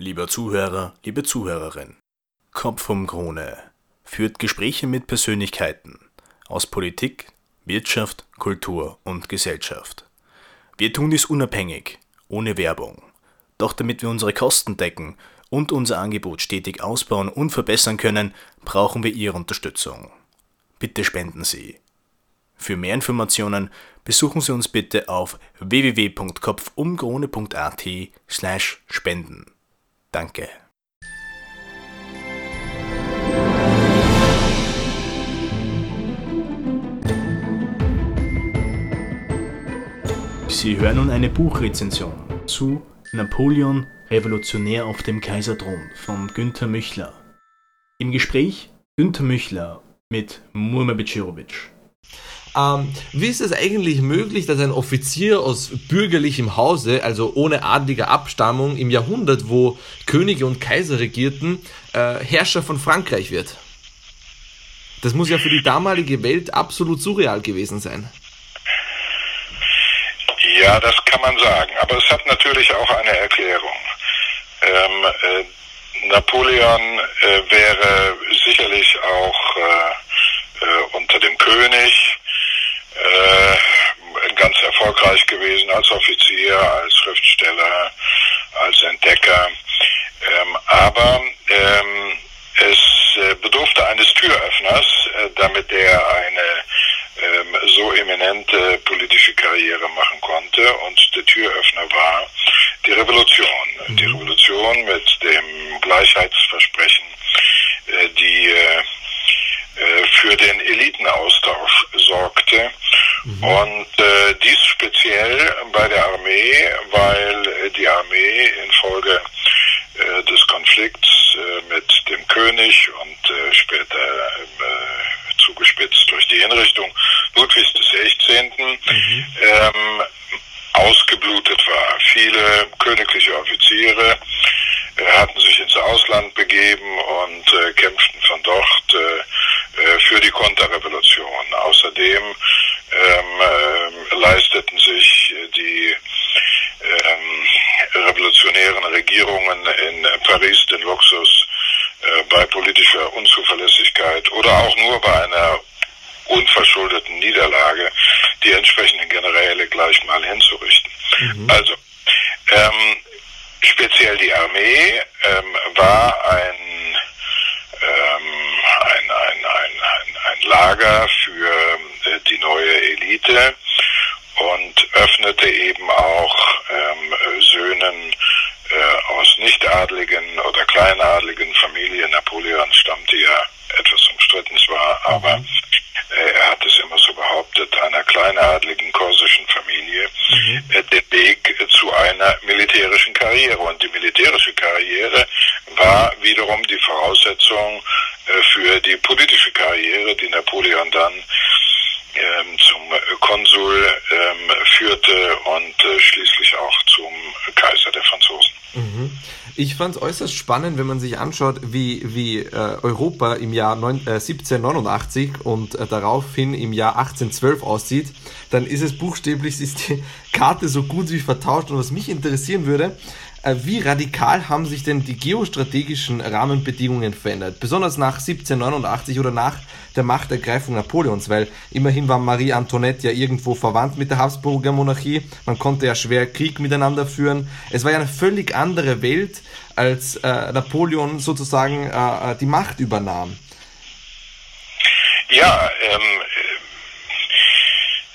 Lieber Zuhörer, liebe Zuhörerin, Kopf um Krone führt Gespräche mit Persönlichkeiten aus Politik, Wirtschaft, Kultur und Gesellschaft. Wir tun dies unabhängig, ohne Werbung. Doch damit wir unsere Kosten decken und unser Angebot stetig ausbauen und verbessern können, brauchen wir Ihre Unterstützung. Bitte spenden Sie. Für mehr Informationen besuchen Sie uns bitte auf www.kopfumkrone.at slash spenden. Danke. Sie hören nun eine Buchrezension zu Napoleon Revolutionär auf dem Kaiserthron von Günter Müchler. Im Gespräch Günter Müchler mit Murma. Ähm, wie ist es eigentlich möglich, dass ein Offizier aus bürgerlichem Hause, also ohne adliger Abstammung, im Jahrhundert, wo Könige und Kaiser regierten, äh, Herrscher von Frankreich wird? Das muss ja für die damalige Welt absolut surreal gewesen sein. Ja, das kann man sagen. Aber es hat natürlich auch eine Erklärung. Ähm, äh, Napoleon äh, wäre sicherlich auch äh, äh unter dem König äh, ganz erfolgreich gewesen als Offizier, als Schriftsteller, als Entdecker. Ähm, aber ähm, es äh, bedurfte eines Türöffners, äh, damit er eine ähm, so eminente politische Karriere machen konnte. Und der Türöffner war die Revolution. Mhm. Die Revolution mit dem Gleichheitsversprechen, äh, die äh, für den Elitenaustausch sorgte. Mhm. Und äh, dies speziell bei der Armee, weil die Armee infolge äh, des Konflikts äh, mit dem König und äh, später äh, zugespitzt durch die Hinrichtung Ludwigs XVI. Mhm. Ähm, ausgeblutet war. Viele königliche Offiziere äh, hatten sich ins Ausland begeben und äh, kämpften von dort äh für die Konterrevolution. Außerdem ähm, äh, leisteten sich die ähm, revolutionären Regierungen in Paris den Luxus, äh, bei politischer Unzuverlässigkeit oder auch nur bei einer unverschuldeten Niederlage die entsprechenden Generäle gleich mal hinzurichten. Mhm. Also ähm, speziell die Armee ähm, war ein, ähm, ein, ein, ein, ein, ein Lager für äh, die neue Elite und öffnete eben auch ähm, Söhnen äh, aus nichtadligen oder kleinadligen Familien. Napoleon stammte ja etwas umstritten zwar, aber mhm. äh, er hat es immer so behauptet, einer kleinadligen korsischen Familie mhm. äh, den Weg zu einer militärischen Karriere. Und die militärische Karriere war wiederum die Voraussetzung äh, für die politische Karriere, die Napoleon dann ähm, zum Konsul ähm, führte und äh, schließlich auch zum Kaiser der Franzosen. Mhm. Ich fand es äußerst spannend, wenn man sich anschaut, wie, wie äh, Europa im Jahr neun, äh, 1789 und daraufhin im Jahr 1812 aussieht. Dann ist es buchstäblich, ist die Karte so gut wie vertauscht. Und was mich interessieren würde, wie radikal haben sich denn die geostrategischen Rahmenbedingungen verändert? Besonders nach 1789 oder nach der Machtergreifung Napoleons, weil immerhin war Marie Antoinette ja irgendwo verwandt mit der Habsburger Monarchie. Man konnte ja schwer Krieg miteinander führen. Es war ja eine völlig andere Welt, als äh, Napoleon sozusagen äh, äh die Macht übernahm. Ja, ähm,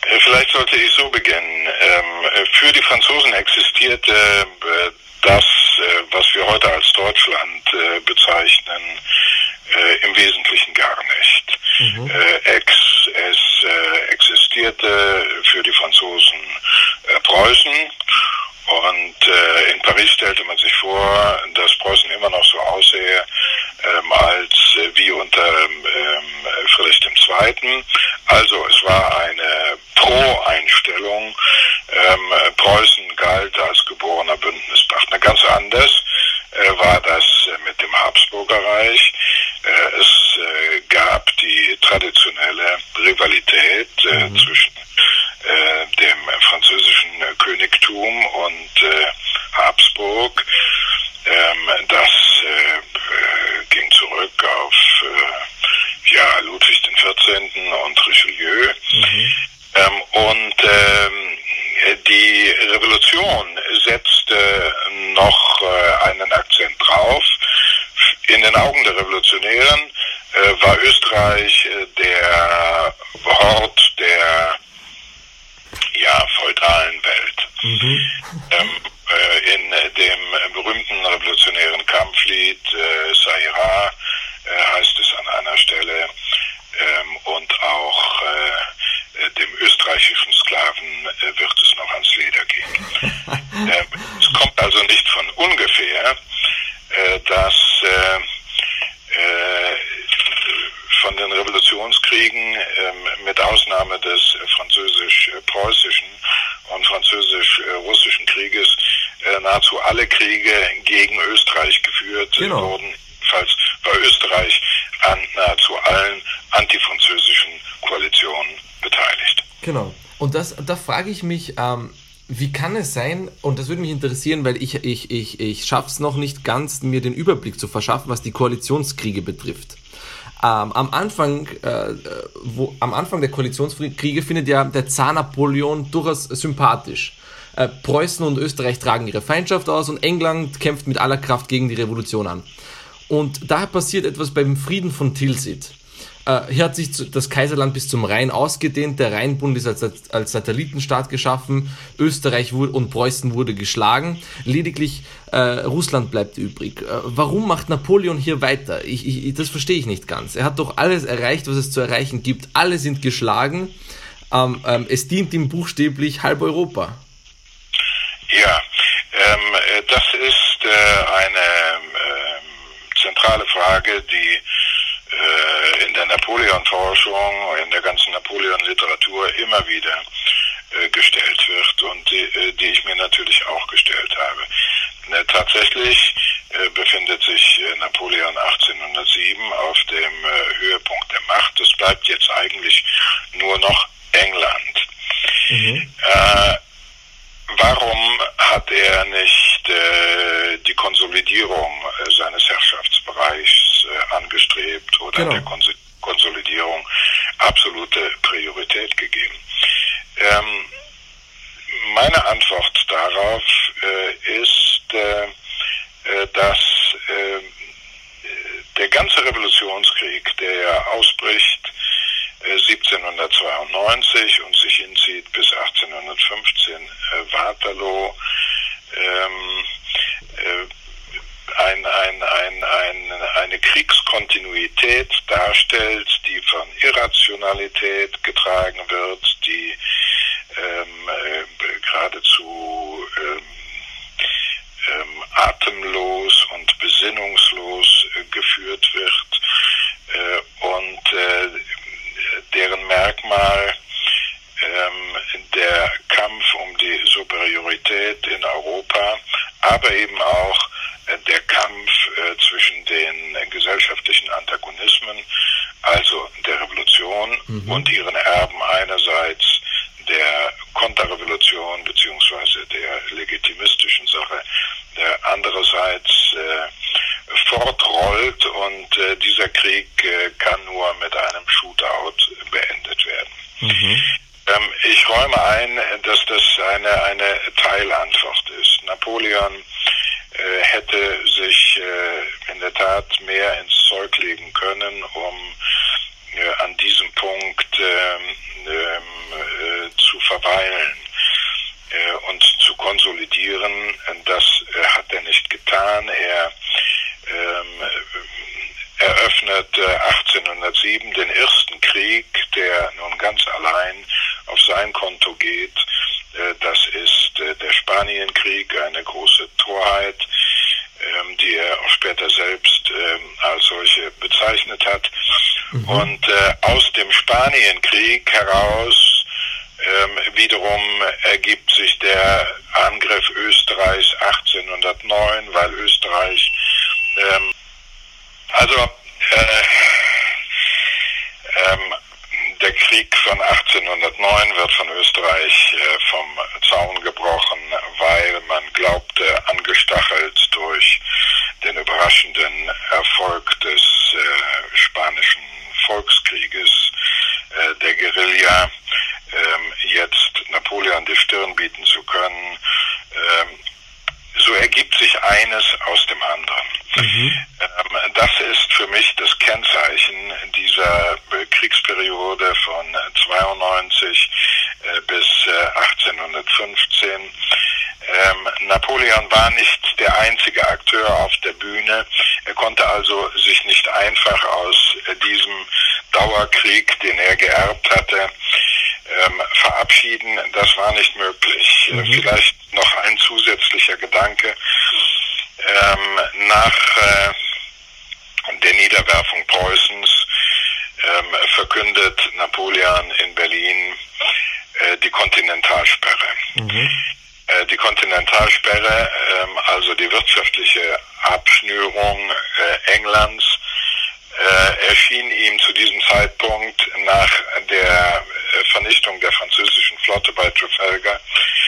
äh, vielleicht sollte ich so beginnen. Ähm, für die Franzosen existierte äh, das, äh, was wir heute als Deutschland äh, bezeichnen, äh, im Wesentlichen gar nicht. Mhm. Ex, es existierte für die Franzosen Preußen und äh, in Paris stellte man sich vor, dass Preußen immer noch so aussehe ähm, als äh, wie unter ähm, Friedrich II. Also es war eine Pro-Einstellung. Ähm, Preußen Bündnispartner. Ganz anders äh, war das äh, mit dem Habsburger Reich. Äh, es äh, gab die traditionelle Rivalität mhm. zwischen dem französischen Königtum und Habsburg. Ähm, das äh, äh ging zurück auf äh, ja, Ludwig XIV. und Richelieu. Mhm. Ähm, und ähm, die Revolution setzte noch äh, einen Akzent drauf. In den Augen der Revolutionären äh, war Österreich äh, der Hort der ja, feudalen Welt. Mhm. Ähm, äh, in dem berühmten revolutionären Kampflied äh, Saira äh, heißt es an einer Stelle ähm, und auch äh, dem österreichischen Sklaven äh, wird es noch ans Leder gehen. ähm, es kommt also nicht von ungefähr, äh, dass von den Revolutionskriegen ähm, mit Ausnahme des französisch-preußischen und französisch-russischen Krieges äh, nahezu alle Kriege gegen Österreich geführt genau. wurden. Falls war Österreich an nahezu allen antifranzösischen Koalitionen beteiligt. Genau. Und das, da frage ich mich, ähm, wie kann es sein, und das würde mich interessieren, weil ich, ich, ich, ich schaffe es noch nicht ganz, mir den Überblick zu verschaffen, was die Koalitionskriege betrifft. Ähm, am, Anfang, äh, wo, am Anfang der Koalitionskriege findet ja der Zar Napoleon durchaus sympathisch. Äh, Preußen und Österreich tragen ihre Feindschaft aus und England kämpft mit aller Kraft gegen die Revolution an. Und daher passiert etwas beim Frieden von Tilsit. Äh, hier hat sich das Kaiserland bis zum Rhein ausgedehnt. Der Rheinbund ist als, als Satellitenstaat geschaffen. Österreich und Preußen wurde geschlagen. Lediglich äh, Russland bleibt übrig. Äh, warum macht Napoleon hier weiter? Ich, ich, das verstehe ich nicht ganz. Er hat doch alles erreicht, was es zu erreichen gibt. Alle sind geschlagen. Ähm, ähm, es dient ihm buchstäblich halb Europa. Ja, ähm, äh, das ist äh, eine ähm, zentrale Frage, die äh, in der Napoleon-Forschung, in der ganzen Napoleon-Literatur immer wieder äh, gestellt wird und die, äh, die, ich mir natürlich auch gestellt habe. Ne, tatsächlich äh, befindet sich äh, Napoleon 1807 auf dem Höhepunkt der Macht. Es bleibt jetzt eigentlich nur noch England. Mhm. warum hat er nicht die Konsolidierung seines Herrschaftsbereichs äh, angestrebt oder genau. der Kons Konsolidierung absolute Priorität gegeben. Ähm, meine Antwort darauf äh, ist, äh, äh dass äh, der ganze Revolutionskrieg, der ja ausbricht 1792 und sich hinzieht bis 1815 Waterloo, ähm, ein, ein, ein, ein, eine Kriegskontinuität darstellt, die von Irrationalität getragen wird, die ähm, äh, geradezu ähm, ähm, atemlos und besinnungslos äh, geführt wird äh, und äh, deren Merkmal ähm, der Kampf um die Superiorität in Europa, aber eben auch äh, der Kampf äh, zwischen den äh, gesellschaftlichen Antagonismen, also der Revolution mhm. und ihren Erben einerseits der Konterrevolution beziehungsweise der legitimistischen Sache, der andererseits äh, fortrollt und äh, dieser Krieg äh, kann nur mit einem Shootout beendet werden. Mhm. Ähm, ich räume ein, dass das eine, eine Teilantwort ist. Napoleon äh, hätte sich äh, in der Tat mehr ins Zeug legen können, um äh, an diesem Punkt ähm, ähm, zu verweilen und zu konsolidieren. Das hat er nicht getan. Er ähm, eröffnete 1807 den ersten Krieg, der nun ganz allein auf sein Konto geht äh, das ist äh, der Spanienkrieg, eine große Torheit, ähm, die er auch später selbst ähm, als solche bezeichnet hat. Mhm. Und äh, aus dem Spanienkrieg heraus ähm, wiederum ergibt sich der Angriff Österreichs 1809, weil Österreich also äh, ähm, der Krieg von 1809 wird von Österreich äh, vom Zaun gebrochen, weil man glaubte, angestachelt durch Guerilla ähm, jetzt Napoleon die Stirn bieten zu können. Ähm, so ergibt sich eines aus dem anderen. Mhm. Ähm, das ist für mich das Kennzeichen dieser Kriegsperiode von 92 äh, bis 1815. Äh, ähm, Napoleon war nicht der einzige Akteur auf der Bühne. Er konnte also sich nicht einfach aus äh, diesem Dauerkrieg, den er geerbt hatte, ähm, verabschieden. Das war nicht möglich. Mhm. Vielleicht noch ein zusätzlicher Gedanke. Ähm, nach äh, der Niederwerfung Preußens ähm, verkündet Napoleon in Berlin äh, die Kontinentalsperre. Mhm. Äh, die Kontinentalsperre, ähm, also die wirtschaftliche Abschnürung äh, Englands, äh, erschien ihm zu diesem Zeitpunkt nach der äh, Vernichtung der französischen Flotte bei Trafalgar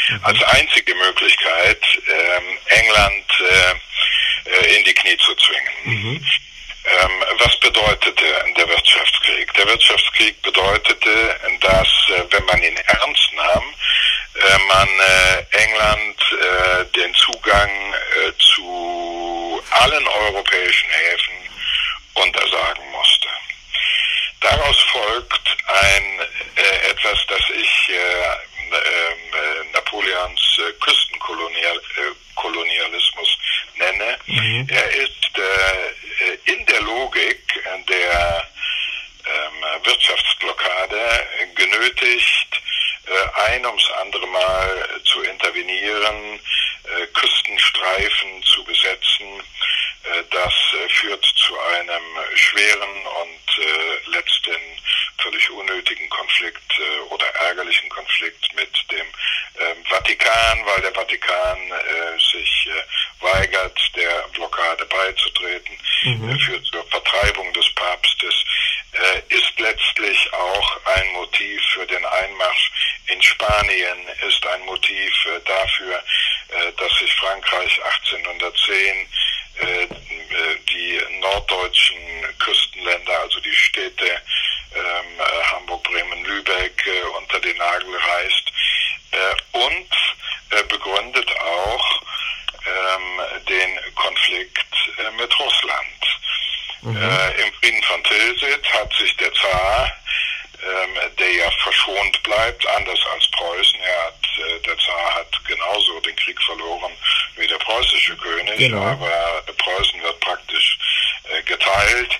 mhm. als einzige Möglichkeit, ähm, England äh, äh, in die Knie zu zwingen. Mhm. Ähm, was bedeutete der Wirtschaftskrieg? Der Wirtschaftskrieg bedeutete, dass, äh, wenn man ihn ernst nahm, äh, man äh, England den Zugang zu allen europäischen Häfen untersagen musste. Daraus folgt ein etwas, das ich äh, ähm, Napoleons Küstenkolonialismus nenne. Mhm. Er ist in der Logik der ähm, Wirtschaftsblockade genötigt, äh, ein ums andere Mal zu intervenieren, äh, Küstenstreifen zu besetzen. Äh, das führt zu einem schweren und letzten völlig unnötigen Konflikt oder ärgerlichen Konflikt mit dem ähm, Vatikan, weil der Vatikan sich weigert, der Blockade beizutreten, mhm. führt zur Vertreibung des Papstes, ist letztlich auch ein Motiv für den Einmarsch in Spanien ist ein Motiv äh, dafür, äh, dass sich Frankreich 1810 äh, die norddeutschen Küstenländer, also die Städte ähm, Hamburg, Bremen, Lübeck unter den Nagel reißt und begründet auch ähm, den Konflikt mit Russland. Mhm. Im Frieden von Tilsit hat sich der Zar ähm, der ja verschont bleibt, anders als Preußen. Er hat, äh, der Zar hat genauso den Krieg verloren wie der preußische König, genau. aber Preußen wird praktisch äh, geteilt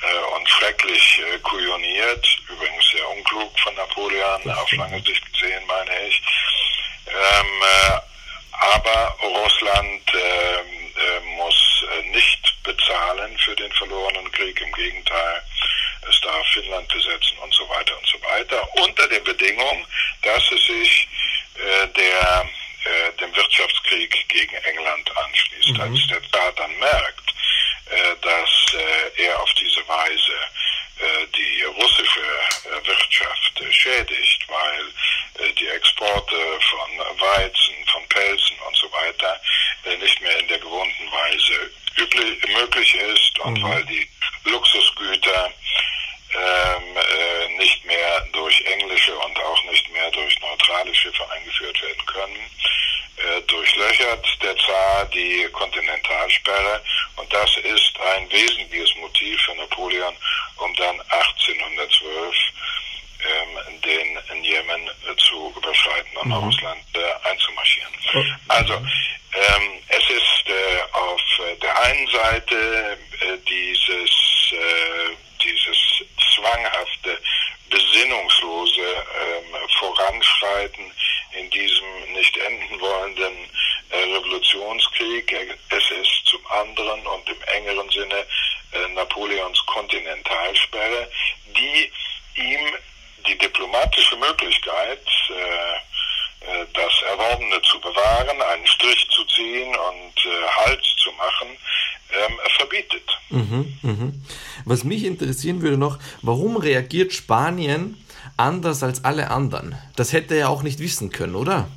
äh, und schrecklich äh, kujoniert, übrigens sehr unklug von Napoleon, auf lange Sicht gesehen, meine ich. Ähm, äh, aber Russland ähm, äh, muss nicht bezahlen für den verlorenen Krieg, im Gegenteil es darf Finnland besetzen und so weiter und so weiter, unter der Bedingung, dass es sich äh, der, äh, dem Wirtschaftskrieg gegen England anschließt. Mhm. Als der Staat dann merkt, äh, dass äh, er auf diese Weise äh, die russische äh, Wirtschaft schädigt, weil die Exporte von Weizen, von Pelzen und so weiter nicht mehr in der gewohnten Weise üblich, möglich ist und mhm. weil die Luxusgüter ähm, äh, nicht mehr durch englische und auch nicht mehr durch neutrale Schiffe eingeführt werden können, äh, durchlöchert der Zar die Kontinentalsperre und das ist ein wesentliches Motiv für Napoleon, um dann 1812 ähm, den Jemen äh, zu überschreiten und mhm. nach Russland äh, einzumarschieren. Oh. Also ähm, es ist äh, auf der einen Seite äh, dieses äh, dieses zwanghafte, besinnungslose ähm, Voranschreiten in diesem nicht enden wollenden äh, Revolutionskrieg. Es ist zum anderen und im engeren Sinne äh, Napoleons Kontinentalsperre, die ihm die diplomatische Möglichkeit, äh, äh das Erworbene zu bewahren, einen Strich zu ziehen und äh, Halt zu machen, ähm, verbietet. Mhm, mhm. Was mich interessieren würde noch, warum reagiert Spanien anders als alle anderen? Das hätte er auch nicht wissen können, oder?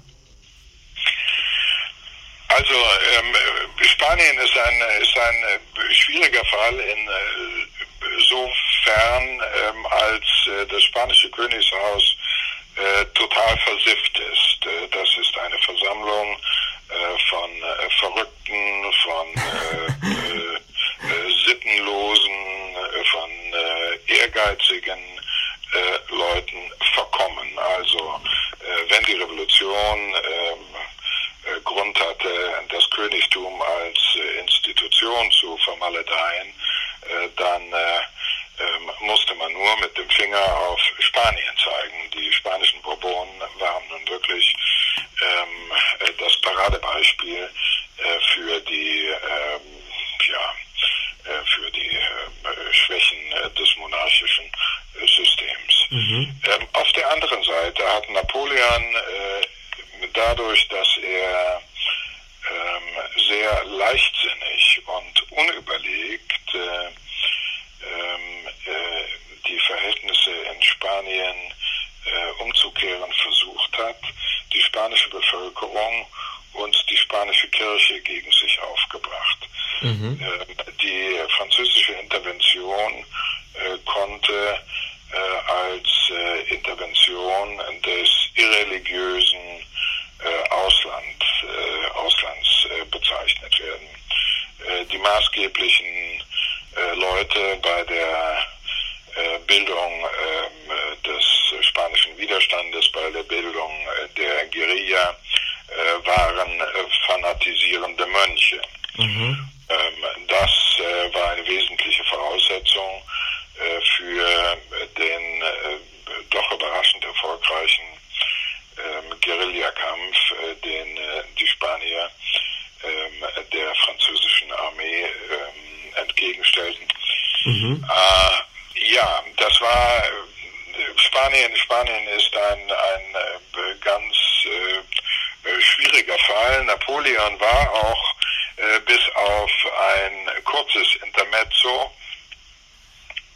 Fall. Napoleon war auch äh, bis auf ein kurzes Intermezzo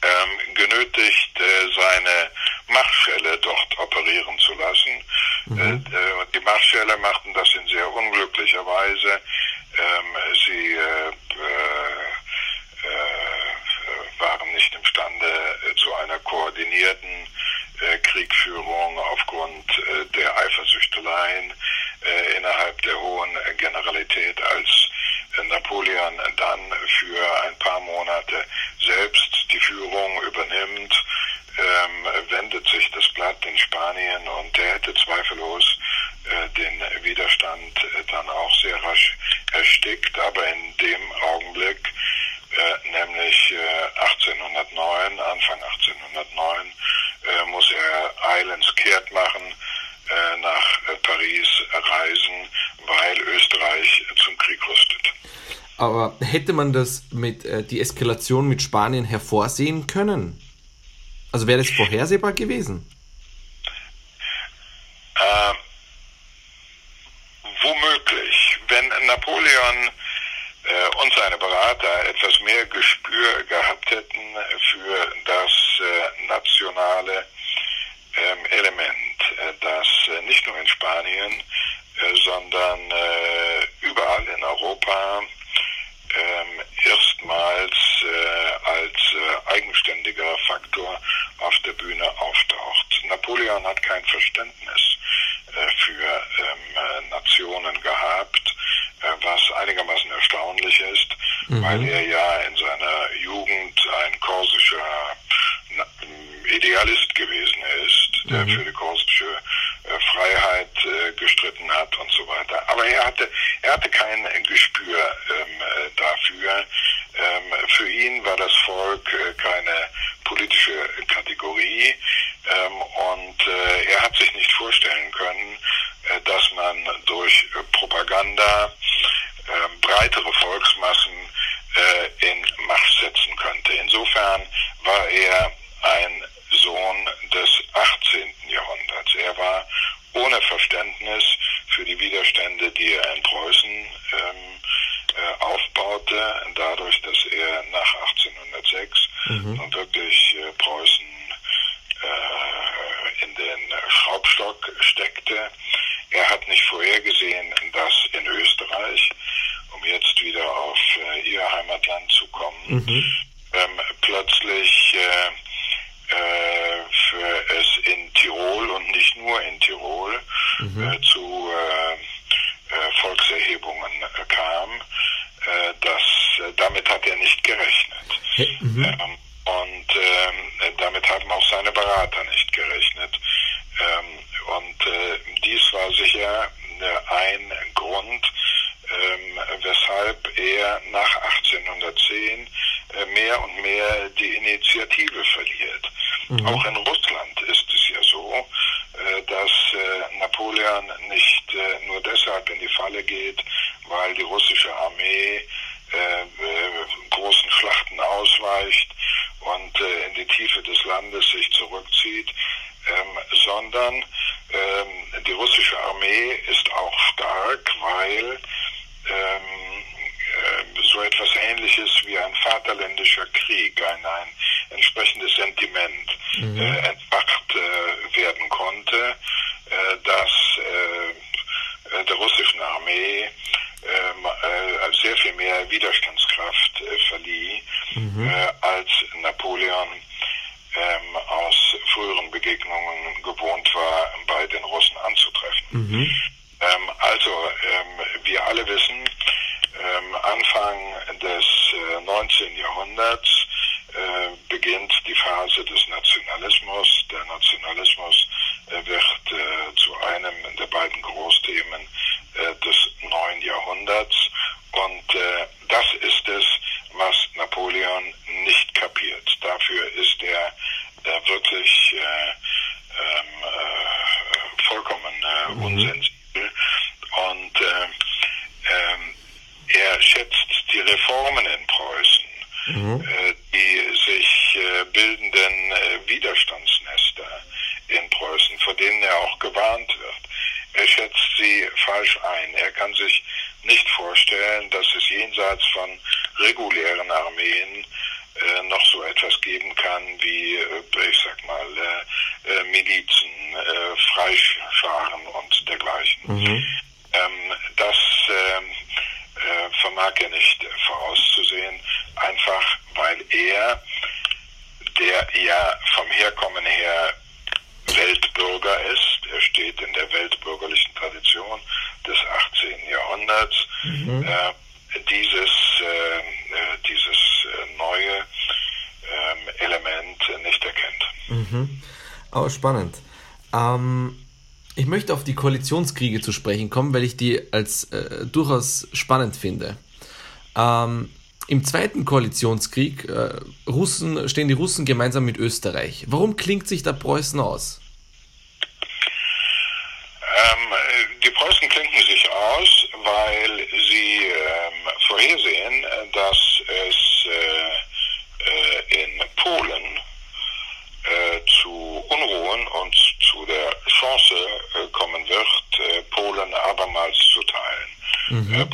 ähm, genötigt, seine Machtschelle dort operieren zu lassen. Mhm. die Machtschelle machten das in sehr unglücklicher Weise. Ähm, sie äh, waren nicht imstande äh, zu einer koordinierten äh, Kriegführung aufgrund der Eifersüchteleien innerhalb der hohen Generalität, als Napoleon dann für ein paar Monate selbst die Führung übernimmt, ähm, wendet sich das Blatt in Spanien und er hätte zweifellos äh, den Widerstand äh, dann auch sehr rasch erstickt, aber in dem Augenblick äh, nämlich äh, 1809, Anfang 1809, äh, muss er eilends kehrt machen, äh, nach äh, Paris reisen, weil Österreich zum Krieg rüstet. Aber hätte man das mit äh, die Eskalation mit Spanien hervorsehen können? Also wäre das vorhersehbar gewesen? Äh, womöglich. Wenn Napoleon äh, und seine Berater etwas mehr Gespür gehabt hätten für das äh, nationale Element, äh, das äh, nicht nur in Spanien, äh, sondern überall in Europa ähm, erstmals als eigenständiger Faktor auf der Bühne auftaucht. Napoleon hat kein Verständnis für ähm, Nationen gehabt was einigermaßen erstaunlich ist, mhm. weil er ja damit hat er nicht gerechnet. Mhm. Ähm, und ähm, damit haben auch seine Berater nicht gerechnet. Ähm, und äh, dies war sicher äh, ein Grund, ähm, weshalb er nach 1810 äh, mehr und mehr die Initiative verliert. Mhm. Auch in Russland it. It's Aber spannend. Ähm, ich möchte auf die Koalitionskriege zu sprechen kommen, weil ich die als äh, durchaus spannend finde. Ähm, Im zweiten Koalitionskrieg äh, Russen, stehen die Russen gemeinsam mit Österreich. Warum klingt sich da Preußen aus? mm-hmm. uh,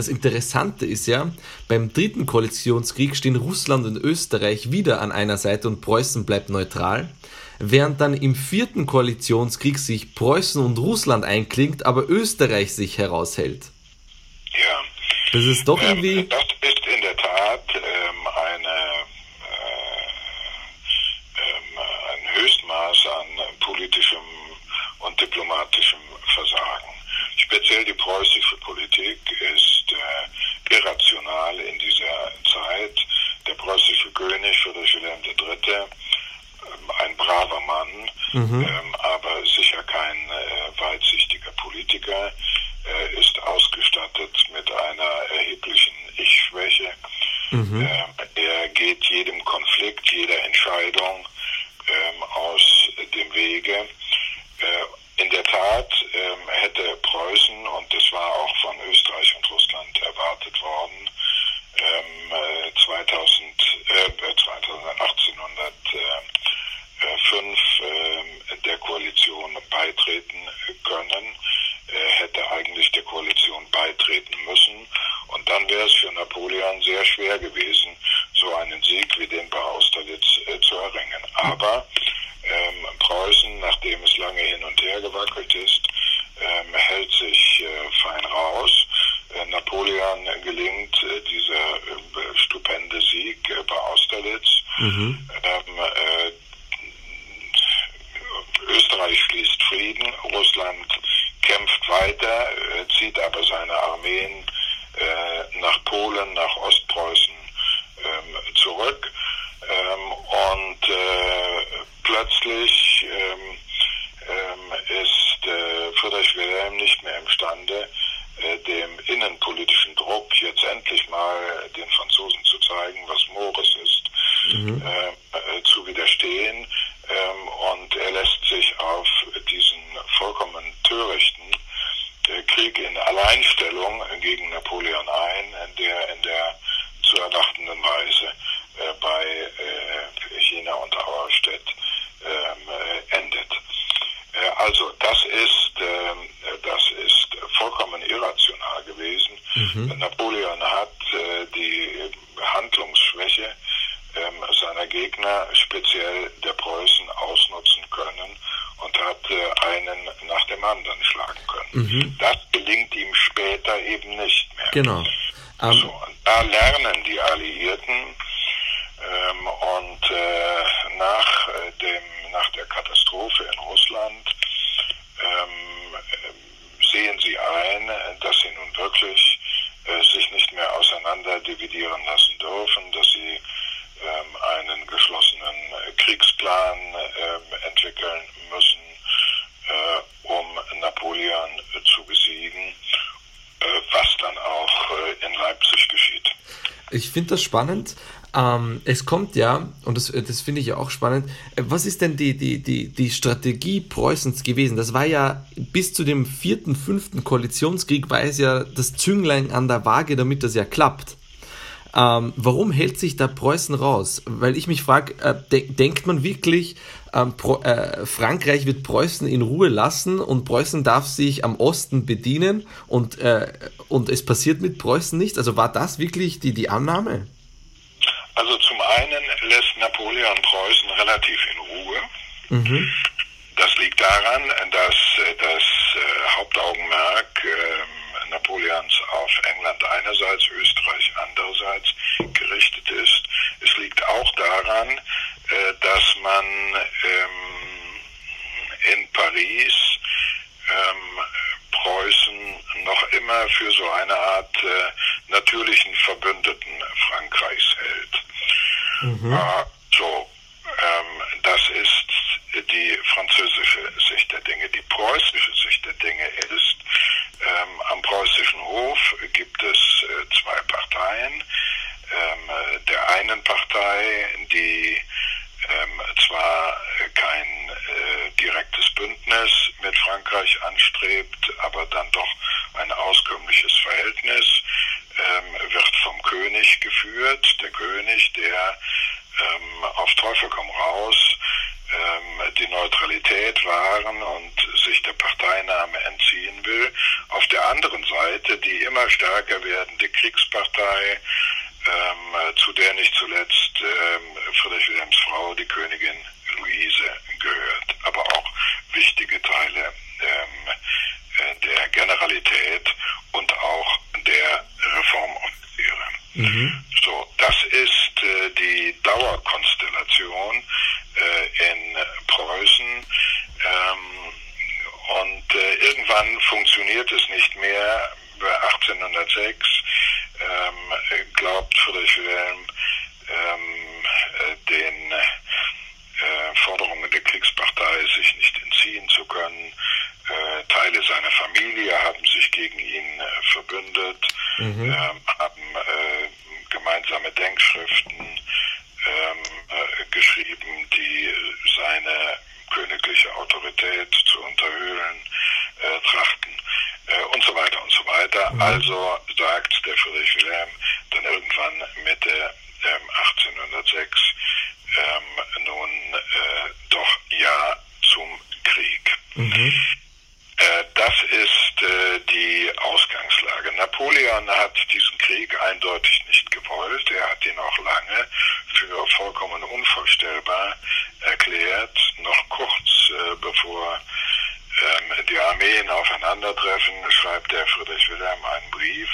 Das Interessante ist ja, beim dritten Koalitionskrieg stehen Russland und Österreich wieder an einer Seite und Preußen bleibt neutral, während dann im vierten Koalitionskrieg sich Preußen und Russland einklingt, aber Österreich sich heraushält. Ja. Das ist doch ähm, irgendwie. Das ist in der Tat ähm, eine, äh, ähm, ein Höchstmaß an politischem und diplomatischem Versagen. Speziell die preußische Politik ist irrational in dieser Zeit. Der preußische König Friedrich Wilhelm III., ähm, ein braver Mann, mhm. Ähm, aber sicher kein äh, weitsichtiger Politiker, äh, ist ausgestattet mit einer erheblichen Ich-Schwäche. Mhm. Ähm, er geht jedem Konflikt, jeder Entscheidung aus dem Wege gewesen, so einen Sieg wie den bei Austerlitz äh, zu erringen. Aber ähm, Preußen, nachdem es lange hin und her gewackelt ist, ähm, hält sich äh, fein raus. Äh, Napoleon gelingt äh, dieser äh, stupende Sieg äh, bei Austerlitz. Mhm. Ähm, Österreich schließt Frieden, Russland kämpft weiter, zieht aber seine Armeen nach Polen, nach Ostpreußen ähm, zurück. Ähm, und äh, plötzlich ähm, ähm, ist äh, Friedrich Wilhelm nicht mehr imstande, äh, dem innenpolitischen Druck jetzt endlich mal den Franzosen zu zeigen, was Mores ist, mhm. äh, zu widerstehen. Ähm, und er lässt sich auf diesen vollkommen törichten äh, Krieg in Alleinstellung gegen Napoleon ein, der in der zu erwartenden Weise äh, bei äh, China und Auerstedt ähm, äh, endet. Äh, also das ist, ähm, das ist vollkommen irrational gewesen. Mhm. Napoleon hat äh, die Handlungsschwäche ähm, seiner Gegner, speziell der Preußen, ausnutzen können und hat äh, einen nach dem anderen schlagen können. Mhm. Das gelingt ihm später eben nicht mehr. Genau. Um, da lernen die Alliierten ähm, und äh, nach, äh, dem, nach der Katastrophe in Russland ähm, äh, sehen sie ein, dass sie nun wirklich äh, sich nicht mehr auseinander dividieren lassen dürfen, dass sie ähm, einen geschlossenen äh, Kriegsplan ähm, entwickeln müssen, äh, um Napoleon zu besiegen, was dann auch in Leipzig geschieht. Ich finde das spannend. Ähm, es kommt ja, und das, das finde ich ja auch spannend, äh, was ist denn die, die, die, die Strategie Preußens gewesen? Das war ja bis zu dem vierten, fünften Koalitionskrieg war es ja das Zünglein an der Waage, damit das ja klappt. Ähm, warum hält sich da Preußen raus? Weil ich mich frage, äh, de denkt man wirklich, ähm, äh, Frankreich wird Preußen in Ruhe lassen und Preußen darf sich am Osten bedienen und, äh, und es passiert mit Preußen nichts? Also war das wirklich die, die Annahme? Also zum einen lässt Napoleon Preußen relativ in Ruhe. Mhm. Das liegt daran, dass das äh, Hauptaugenmerk äh, Napoleons auf England einerseits, Österreich andererseits gerichtet ist. Es liegt auch daran, äh, dass man ähm, in Paris ähm, Preußen noch immer für so eine Art äh, natürlichen Verbündeten Frankreichs hält. Mhm. Äh, so, ähm, das ist die französische Sicht der Dinge. Die preußische Sicht der Dinge ist, ähm, am preußischen Hof gibt es äh, zwei Parteien. Ähm, der einen Partei, die ähm, zwar kein äh, direktes Bündnis mit Frankreich anstrebt, aber dann doch ein auskömmliches Verhältnis, ähm, wird vom König geführt. Der König, der ähm, auf Teufel komm raus ähm, die Neutralität wahren und sich der Parteinahme entziehen will. Auf der anderen Seite die immer stärker werdende Kriegspartei, ähm, zu der nicht zuletzt ähm, Friedrich Wilhelms Frau, die Königin Luise, gehört, aber auch wichtige Teile ähm, äh, der Generalität und auch der Reformoffiziere. Mhm. So, das ist äh, die Dauerkonstellation äh, in Preußen. Ähm, und äh, irgendwann funktioniert es nicht mehr. 1806 ähm, glaubt Friedrich Wilhelm ähm, äh, den äh, Forderungen der Kriegspartei mhm. ähm, haben äh, gemeinsame Denkschriften ähm, äh, geschrieben, die seine königliche Autorität zu unterhöhlen äh, trachten äh, und so weiter und so weiter. Mhm. Also sagt der Friedrich Wilhelm dann irgendwann Mitte 1806 ähm, nun äh, doch ja zum Krieg. Mhm. Äh, das ist äh, die Ausgangslage. Napoleon hat diesen Krieg eindeutig nicht gewollt. Er hat ihn auch lange für vollkommen unvorstellbar erklärt. Noch kurz äh, bevor ähm, die Armeen aufeinandertreffen, schreibt der Friedrich Wilhelm einen Brief,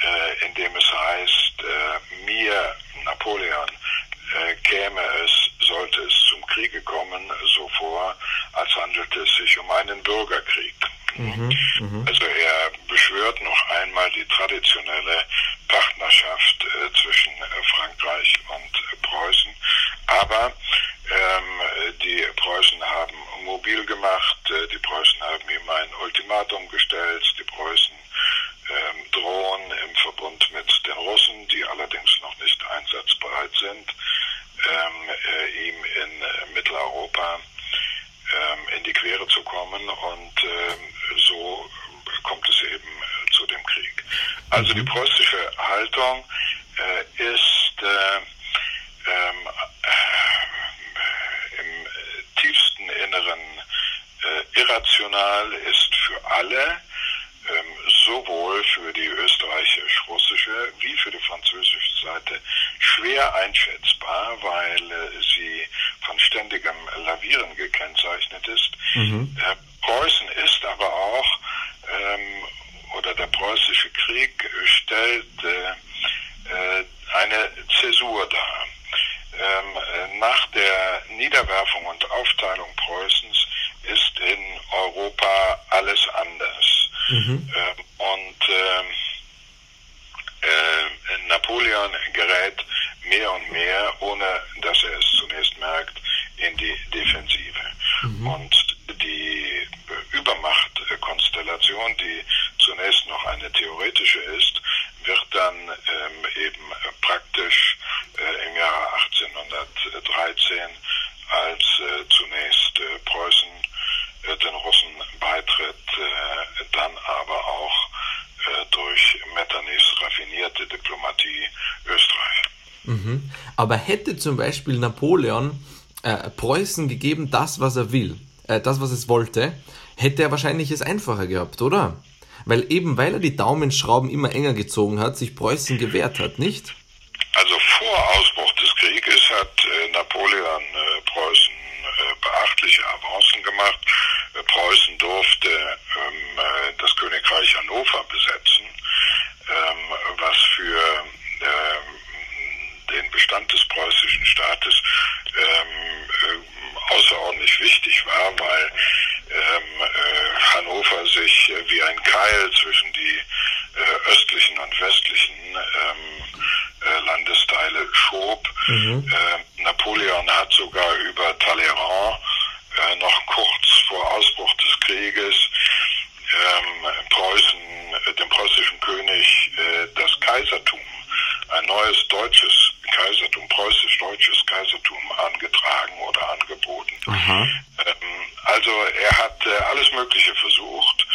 äh, in dem es heißt, äh, mir, Napoleon, äh, käme es, sollte es zum Kriege kommen, so vor, als handelte es sich um einen Bürgerkrieg. Mhm, mh. Also er beschwört noch einmal die traditionelle Partnerschaft äh, zwischen äh, Frankreich und Preußen. Aber ähm, die Preußen haben mobil gemacht, äh, die Preußen haben ihm ein Ultimatum gestellt, die Preußen ähm, drohen im Verbund mit den Russen, die allerdings noch nicht einsatzbereit sind, ähm, äh, ihm in äh, Mitteleuropa ähm, in die Quere zu kommen und ähm, so kommt es eben äh, zu dem Krieg. Also die mhm. preußische Haltung äh, ist äh, ähm, äh, im tiefsten Inneren irrational, ist für alle ähm, sowohl für die österreichisch-russische wie für die französische Seite schwer einschätzbar, weil äh, sie von ständigem Lavieren gekennzeichnet ist. Mhm. Äh, Preußen ist aber auch, ähm, oder der preußische Krieg stellt äh, äh eine Zäsur dar. Ähm, nach der Niederwerfung und Aufteilung Preußens ist in Europa alles anders. Mhm. Ähm, und ähm, äh, Napoleon gerät mehr und mehr, ohne dass er es zunächst merkt, in die Defensive. Mhm. Und die Übermachtkonstellation, die zunächst noch eine theoretische ist, wird dann ähm, eben praktisch äh, im Jahre 1813 als äh, zunächst äh, Preußen äh, den Russen beitritt, äh, dann aber auch äh, durch Metternichs raffinierte Diplomatie Österreich. Mhm. Aber hätte zum Beispiel Napoleon äh, Preußen gegeben, das, was er will, äh, das, was es wollte, hätte er wahrscheinlich es einfacher gehabt, oder? Weil eben, weil er die Daumenschrauben immer enger gezogen hat, sich Preußen gewehrt hat, nicht? Also vor Ausbruch des Krieges hat äh, Napoleon äh, Preußen äh, beachtliche Avancen gemacht. Äh, Preußen durfte ähm, äh, das Königreich Hannover besetzen, ähm, was für ähm, den Bestand des preußischen Staates ähm, außerordentlich wichtig war, weil ähm, äh, Hannover sich äh, wie ein Keil zwischen die äh, östlichen und westlichen ähm, äh, Landesteile schob. Mhm. Äh, Napoleon hat sogar über Talleyrand äh, noch kurz vor Ausbruch des Krieges ähm, Preußen, dem preußischen König das Kaisertum, ein neues deutsches Kaisertum, preußisch-deutsches Kaisertum angetragen oder angeboten. Mhm. also er hat alles Mögliche versucht,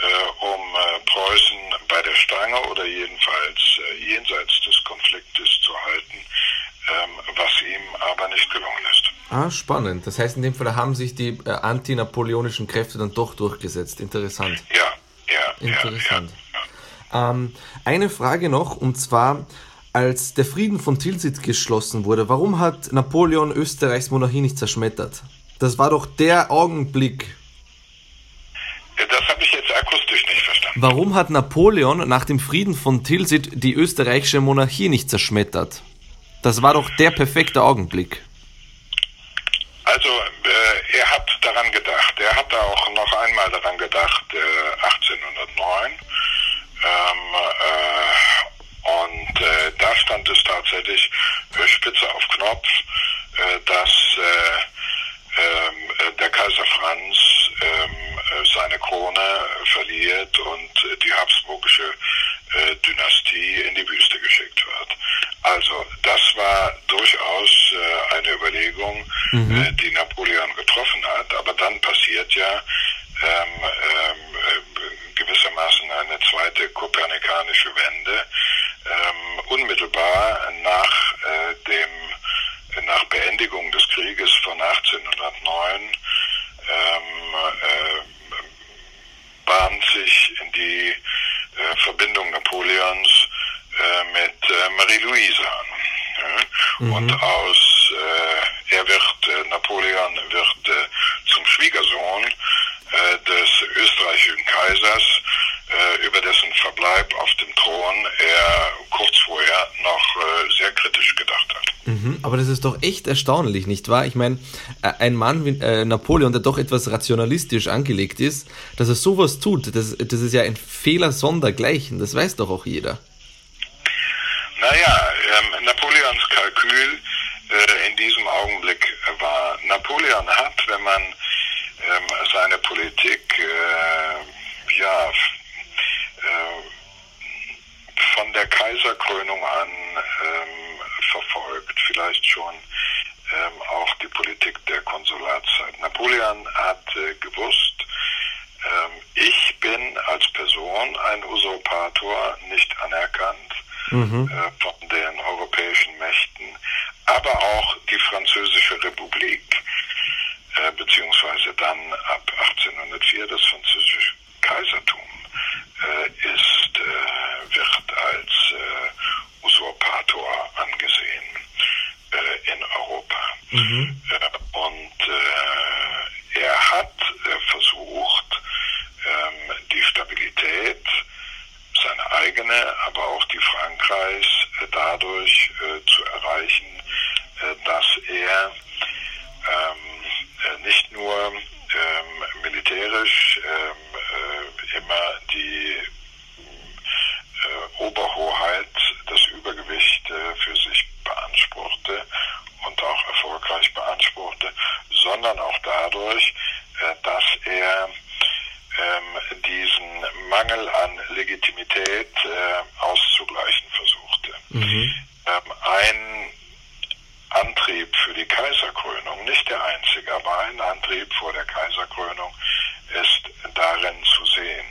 äh, um äh, Preußen bei der Stange oder jedenfalls äh, jenseits des Konfliktes zu halten, ähm, was ihm aber nicht gelungen ist. Ah, spannend. Das heißt, in dem Fall haben sich die äh, antinapoleonischen Kräfte dann doch durchgesetzt. Interessant. Ja, ja. Interessant. Ja, ja. Ähm, eine Frage noch, und zwar, als der Frieden von Tilsit geschlossen wurde, warum hat Napoleon Österreichs Monarchie nicht zerschmettert? Das war doch der Augenblick. Das habe ich jetzt akustisch nicht verstanden. Warum hat Napoleon nach dem Frieden von Tilsit die österreichische Monarchie nicht zerschmettert? Das war doch der perfekte Augenblick. Also äh, er hat daran gedacht. Er hat auch noch einmal daran gedacht, äh, 1809. Ähm, äh, und äh, da stand es tatsächlich äh, spitze auf Knopf, äh, dass äh, ähm, äh, der Kaiser Franz ähm, seine Krone verliert und die habsburgische äh, Dynastie in die Wüste geschickt wird. Also das war durchaus äh, eine Überlegung, mhm. äh, die Napoleon getroffen hat. Aber dann passiert ja ähm, doch echt erstaunlich, nicht wahr? Ich meine, äh, ein Mann wie äh, Napoleon, der doch etwas rationalistisch angelegt ist, dass er sowas tut, das, das ist ja ein Fehler sondergleichen, das weiß doch auch jeder. Naja, ähm, Napoleons Kalkül äh, in diesem Augenblick war, Napoleon hat, wenn man ähm, seine Politik äh, ja äh, von der Kaiserkrönung an ähm, verfolgt, vielleicht schon ähm, auch die Politik der Konsulatzeit. Napoleon hat äh, gewusst, ähm, ich bin als Person ein Usurpator, nicht anerkannt mhm. äh, von den europäischen Mächten, aber auch die Französische Republik, äh, beziehungsweise dann ab 1804 das französische Kaisertum, äh, ist, äh, wird als äh, Usurpator angesehen äh, in Europa. Mhm. und er hat versucht, ähm, die Stabilität seine eigene, aber auch die Frankreichs äh, dadurch äh, zu erreichen, äh, dass er ähm, nicht nur ähm, militärisch ähm, immer die Oberhoheit, das Übergewicht für sich beanspruchte und auch erfolgreich beanspruchte, sondern auch dadurch, dass er ähm, diesen Mangel an Legitimität äh, auszugleichen versuchte. Mhm. Ähm, ein Antrieb für die Kaiserkrönung, nicht der einzige, aber ein Antrieb vor der Kaiserkrönung ist darin zu sehen.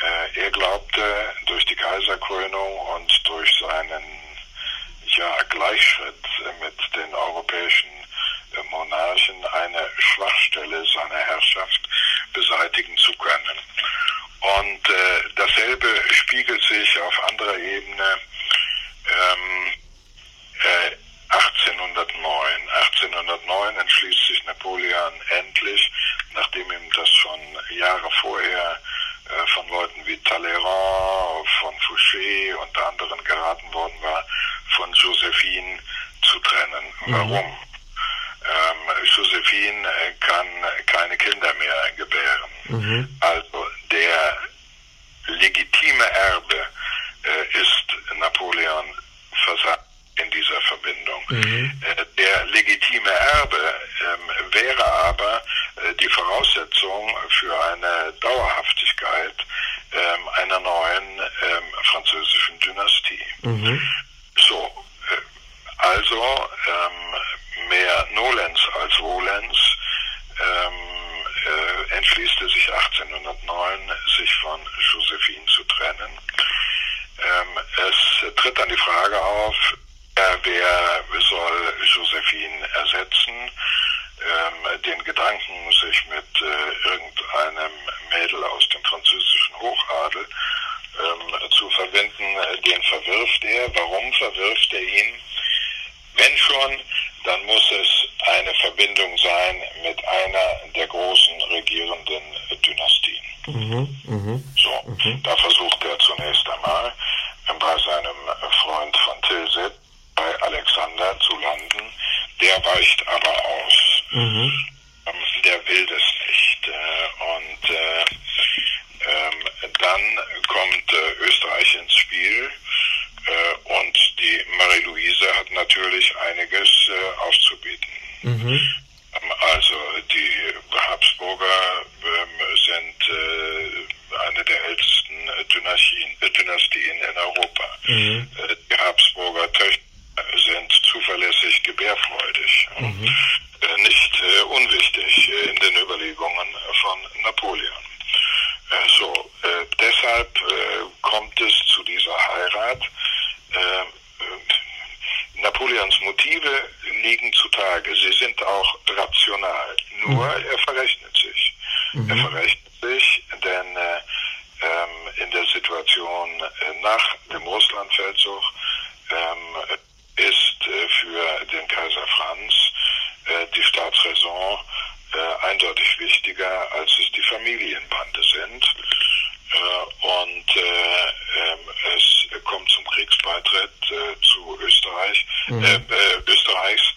Äh, er glaubte, durch die Kaiserkrönung und durch seinen ja, Gleichschritt mit den europäischen Monarchen eine Schwachstelle seiner Herrschaft beseitigen zu können. Und äh, dasselbe spiegelt sich auf anderer Ebene ähm, äh, 1809. 1809 entschließt sich Napoleon endlich, nachdem ihm das schon Jahre vorher äh, von Leuten wie Talleyrand, von Fouché und anderen geraten worden war, von Josephine zu trennen. Mhm. Warum? ähm, Josephine äh, kann keine Kinder mehr gebären. Mhm. Also der legitime Erbe äh, ist Napoleon versagt in dieser Verbindung. Mhm. Äh, der legitime Erbe ähm, wäre aber äh, die Voraussetzung für eine Dauerhaftigkeit ähm, einer neuen ähm, französischen Dynastie. Mhm. So, äh, also ähm, mehr Nolens als Volens, ähm, äh, entschließt er sich 1809, sich von Josephine zu trennen. Ähm, es tritt dann die Frage auf, äh, wer soll Josephine ersetzen? Ähm, den Gedanken, sich mit äh, irgendeinem Mädel aus dem französischen Hochadel ähm, zu verbinden, äh, den verwirft er. Warum verwirft er ihn? Wenn schon, dann muss es eine Verbindung sein mit einer der großen regierenden Dynastien. Mhm, mh, so, mhm. da versucht er zunächst einmal bei seinem Freund von Tilsit, bei Alexander zu landen. Der weicht aber aus. Mhm. Ähm, der will das nicht. Äh, und äh, ähm, dann kommt äh, Österreich ins Spiel und die Marie-Louise hat natürlich einiges äh, aufzubieten. Mhm. Ähm, also die Habsburger ähm, sind äh, eine der ältesten Dynastien, in Europa. Mhm. Die Habsburger Töchter sind zuverlässig gebärfreudig. Mhm. unwichtig in den Überlegungen von Napoleon. So, deshalb kommt es zu dieser Heirat. Napoleons Motive liegen zutage. Sie sind auch rational. Nur mhm. er verrechnet sich. Mhm. Er verrechnet sich, denn äh, ähm, in der Situation äh, nach dem Russlandfeldzug ähm, ist äh, für den Kaiser Franz äh, die Staatsräson äh, eindeutig wichtiger, als es die Familienbande sind. Äh, und ähm, es kommt zum Kriegsbeitritt zu Österreich, mhm. Österreichs,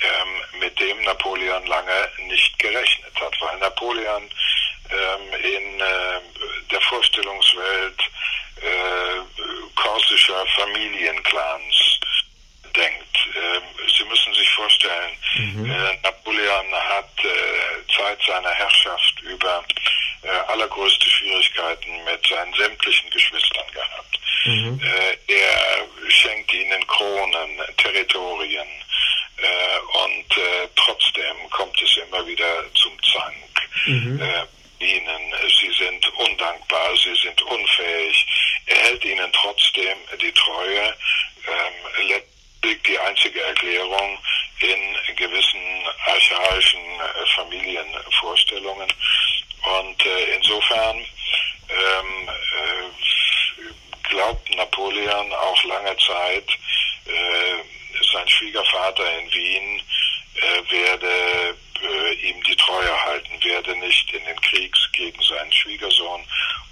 ähm, mit dem Napoleon lange nicht gerechnet hat, weil Napoleon ähm, in äh, der Vorstellungswelt äh, korsischer Familienclans denkt. Ähm, Sie müssen sich vorstellen, mhm. äh, Napoleon hat äh, Zeit seiner Herrschaft über äh, allergrößte Schwierigkeiten mit seinen sämtlichen Geschwistern gehabt. Mhm. Äh, er schenkt ihnen Kronen, Territorien, äh, und äh, trotzdem kommt es immer wieder zum Zank. Mhm. Äh, ihnen, sie sind undankbar, sie sind unfähig. Er hält ihnen trotzdem die Treue. Ähm, die einzige Erklärung in gewissen archaischen äh, Familienvorstellungen. Und äh, insofern ähm, äh, glaubt Napoleon auch lange Zeit, äh, sein Schwiegervater in Wien äh, werde äh, ihm die Treue halten, werde nicht in den Krieg gegen seinen Schwiegersohn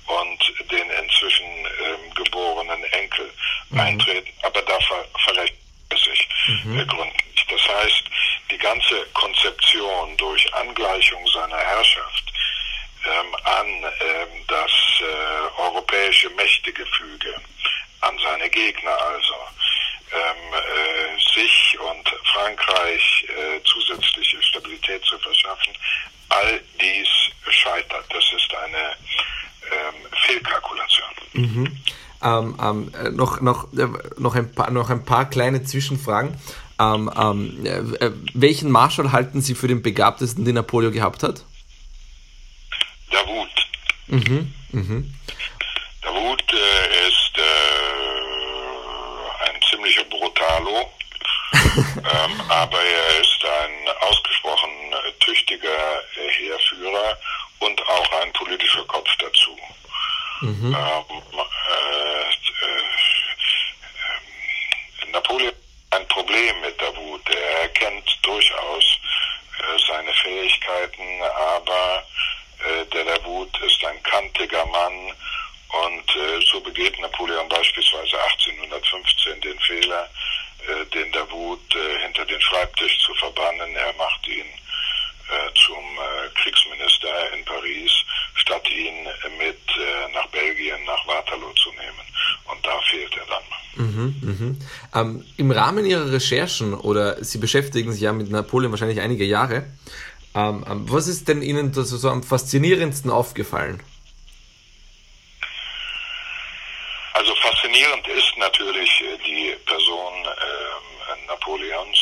und den inzwischen ähm, geborenen Enkel mhm. eintreten. Aber da ver verrechnet er sich mhm. äh, gründlich. Das heißt, die ganze Konzeption durch Angleichung seiner Herrschaft ähm, an ähm, das äh, europäische Mächtegefüge, an seine Gegner also, ähm, äh, sich und Frankreich äh, zusätzliche Stabilität zu verschaffen. All dies scheitert. Das ist eine ähm, Fehlkalkulation. Mhm. Ähm, äh, noch, noch, äh, noch, ein paar, noch ein paar kleine Zwischenfragen. Ähm, ähm, äh, welchen Marschall halten Sie für den begabtesten, den Napoleon gehabt hat? Davut. Mhm. Mhm. Davut äh, ist ziemlicher Brutalo, ähm, aber er ist ein ausgesprochen tüchtiger Heerführer und auch ein politischer Kopf dazu. Mhm. Ähm, äh, äh, Napoleon hat ein Problem mit Davut. Er erkennt durchaus äh, seine Fähigkeiten, aber äh, der Davut ist ein kantiger Mann, und äh, so begeht Napoleon beispielsweise 1815 den Fehler, äh, den Davut äh, hinter den Schreibtisch zu verbannen. Er macht ihn äh, zum Kriegsminister in Paris, statt ihn mit nach Belgien, nach Waterloo zu nehmen. Und da fehlt er dann. Mhm, mhm. Ähm, Im Rahmen Ihrer Recherchen, oder Sie beschäftigen sich ja mit Napoleon wahrscheinlich einige Jahre, ähm, ähm was ist denn Ihnen so am faszinierendsten aufgefallen? Also faszinierend ist natürlich äh, die Person äh, Napoleons,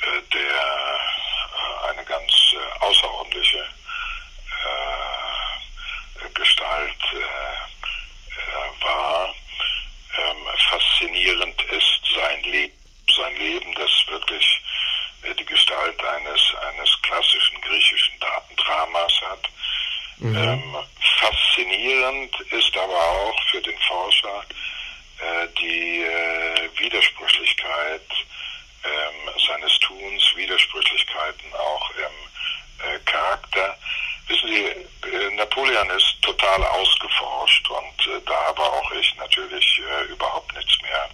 äh, der äh, eine ganz äh, außerordentliche äh, Gestalt war. Ähm, faszinierend ist sein Leben, sein Leben, das wirklich die Gestalt eines, eines klassischen griechischen Dramas hat. Mhm. Ähm, faszinierend ist aber auch für den Forscher äh, die äh, Widersprüchlichkeit äh, seines Tuns, Widersprüchlichkeiten auch im äh, Charakter. Wissen Sie, äh, Napoleon ist total ausgeforscht und äh, da habe auch ich natürlich überhaupt nichts mehr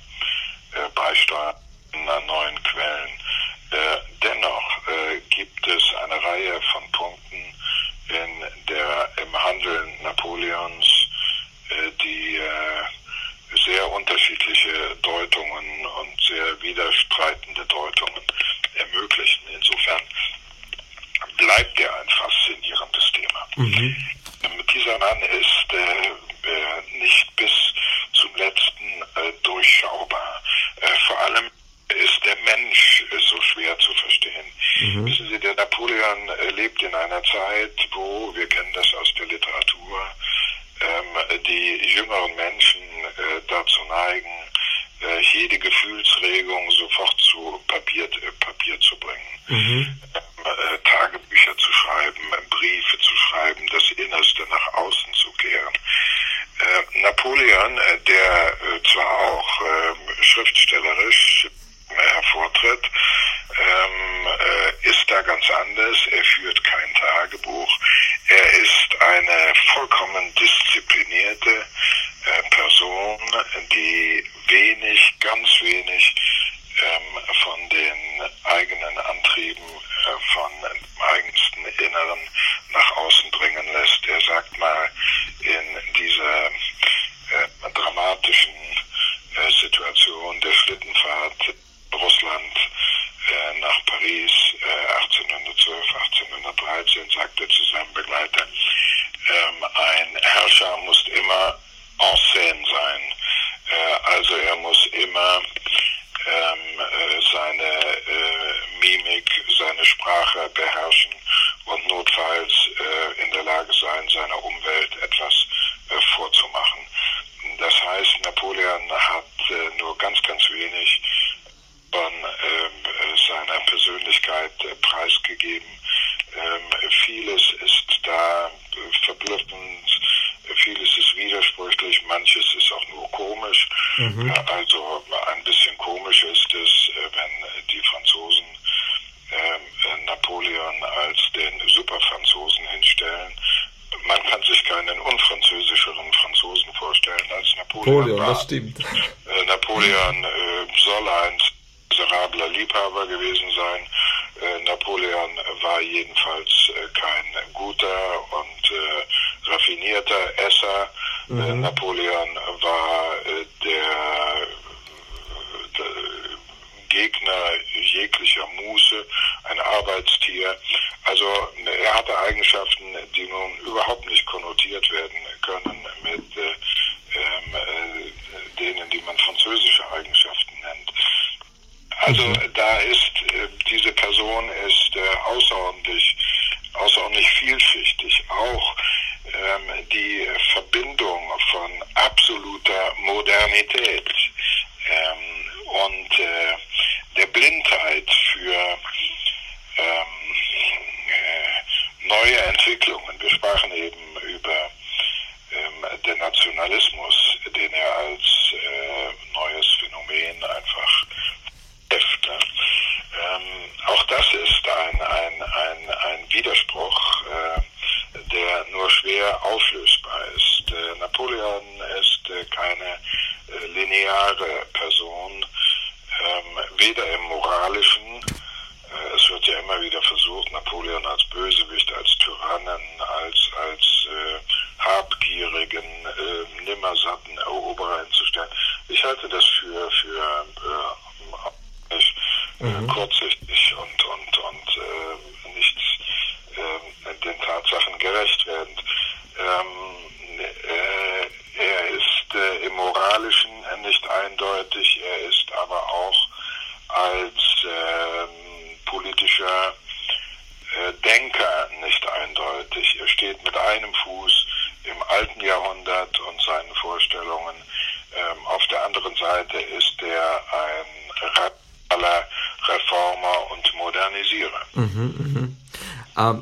stimmt. Äh, Napoleon äh, soll ein miserabler Liebhaber gewesen sein. Äh, Napoleon war jedenfalls. Spontanität ähm, und äh, der Blindheit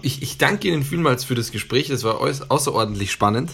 ich, ich danke Ihnen vielmals für das Gespräch. Das war außerordentlich spannend.